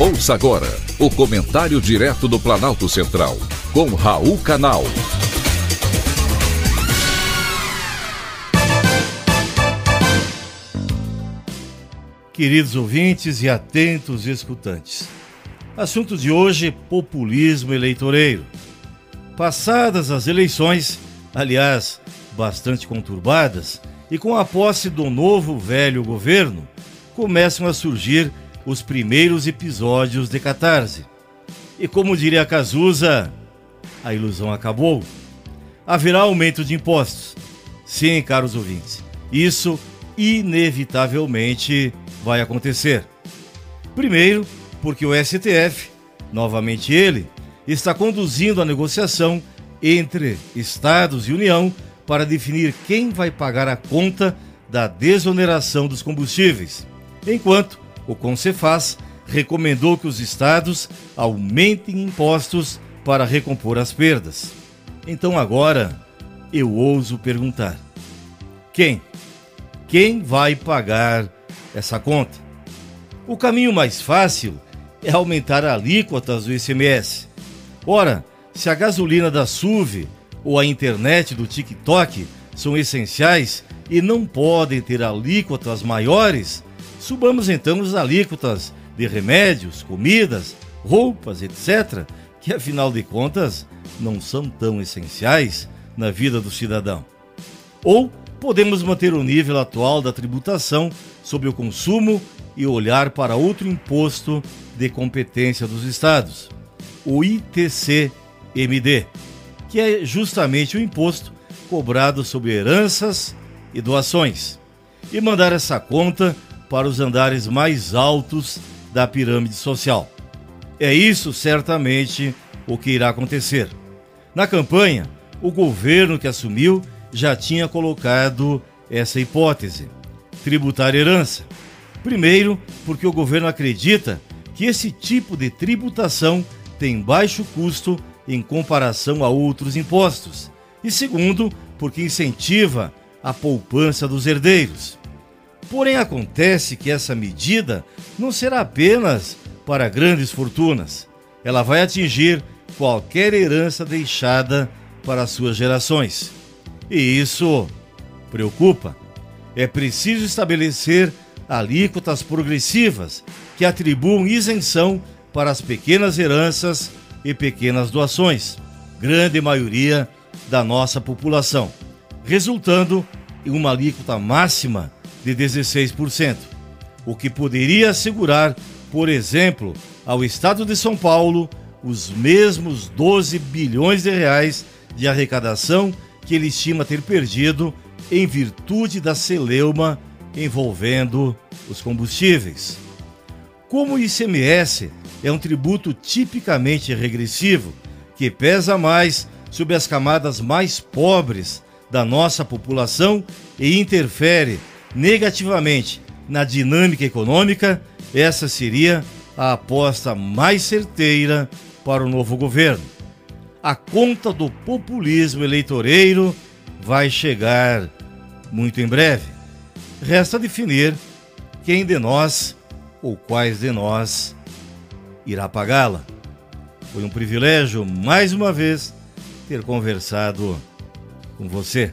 Ouça agora o comentário direto do Planalto Central, com Raul Canal. Queridos ouvintes e atentos escutantes, assunto de hoje: populismo eleitoreiro. Passadas as eleições, aliás, bastante conturbadas, e com a posse do novo velho governo, começam a surgir os primeiros episódios de Catarse. E como diria Cazuza, a ilusão acabou. Haverá aumento de impostos. Sim, caros ouvintes, isso inevitavelmente vai acontecer. Primeiro, porque o STF, novamente ele, está conduzindo a negociação entre Estados e União para definir quem vai pagar a conta da desoneração dos combustíveis, enquanto o Concefaz recomendou que os estados aumentem impostos para recompor as perdas. Então agora eu ouso perguntar: quem? Quem vai pagar essa conta? O caminho mais fácil é aumentar alíquotas do ICMS. Ora, se a gasolina da SUV ou a internet do TikTok são essenciais e não podem ter alíquotas maiores, Subamos então as alíquotas de remédios, comidas, roupas, etc., que afinal de contas não são tão essenciais na vida do cidadão. Ou podemos manter o nível atual da tributação sobre o consumo e olhar para outro imposto de competência dos estados, o ITC-MD, que é justamente o imposto cobrado sobre heranças e doações, e mandar essa conta para os andares mais altos da pirâmide social. É isso certamente o que irá acontecer. Na campanha, o governo que assumiu já tinha colocado essa hipótese: tributar herança. Primeiro, porque o governo acredita que esse tipo de tributação tem baixo custo em comparação a outros impostos. E segundo, porque incentiva a poupança dos herdeiros. Porém, acontece que essa medida não será apenas para grandes fortunas. Ela vai atingir qualquer herança deixada para suas gerações. E isso preocupa. É preciso estabelecer alíquotas progressivas que atribuam isenção para as pequenas heranças e pequenas doações, grande maioria da nossa população, resultando em uma alíquota máxima de 16%, o que poderia assegurar, por exemplo, ao Estado de São Paulo os mesmos 12 bilhões de reais de arrecadação que ele estima ter perdido em virtude da celeuma envolvendo os combustíveis. Como o ICMS é um tributo tipicamente regressivo, que pesa mais sobre as camadas mais pobres da nossa população e interfere negativamente na dinâmica econômica, essa seria a aposta mais certeira para o novo governo. A conta do populismo eleitoreiro vai chegar muito em breve. Resta definir quem de nós ou quais de nós irá pagá-la. Foi um privilégio, mais uma vez, ter conversado com você.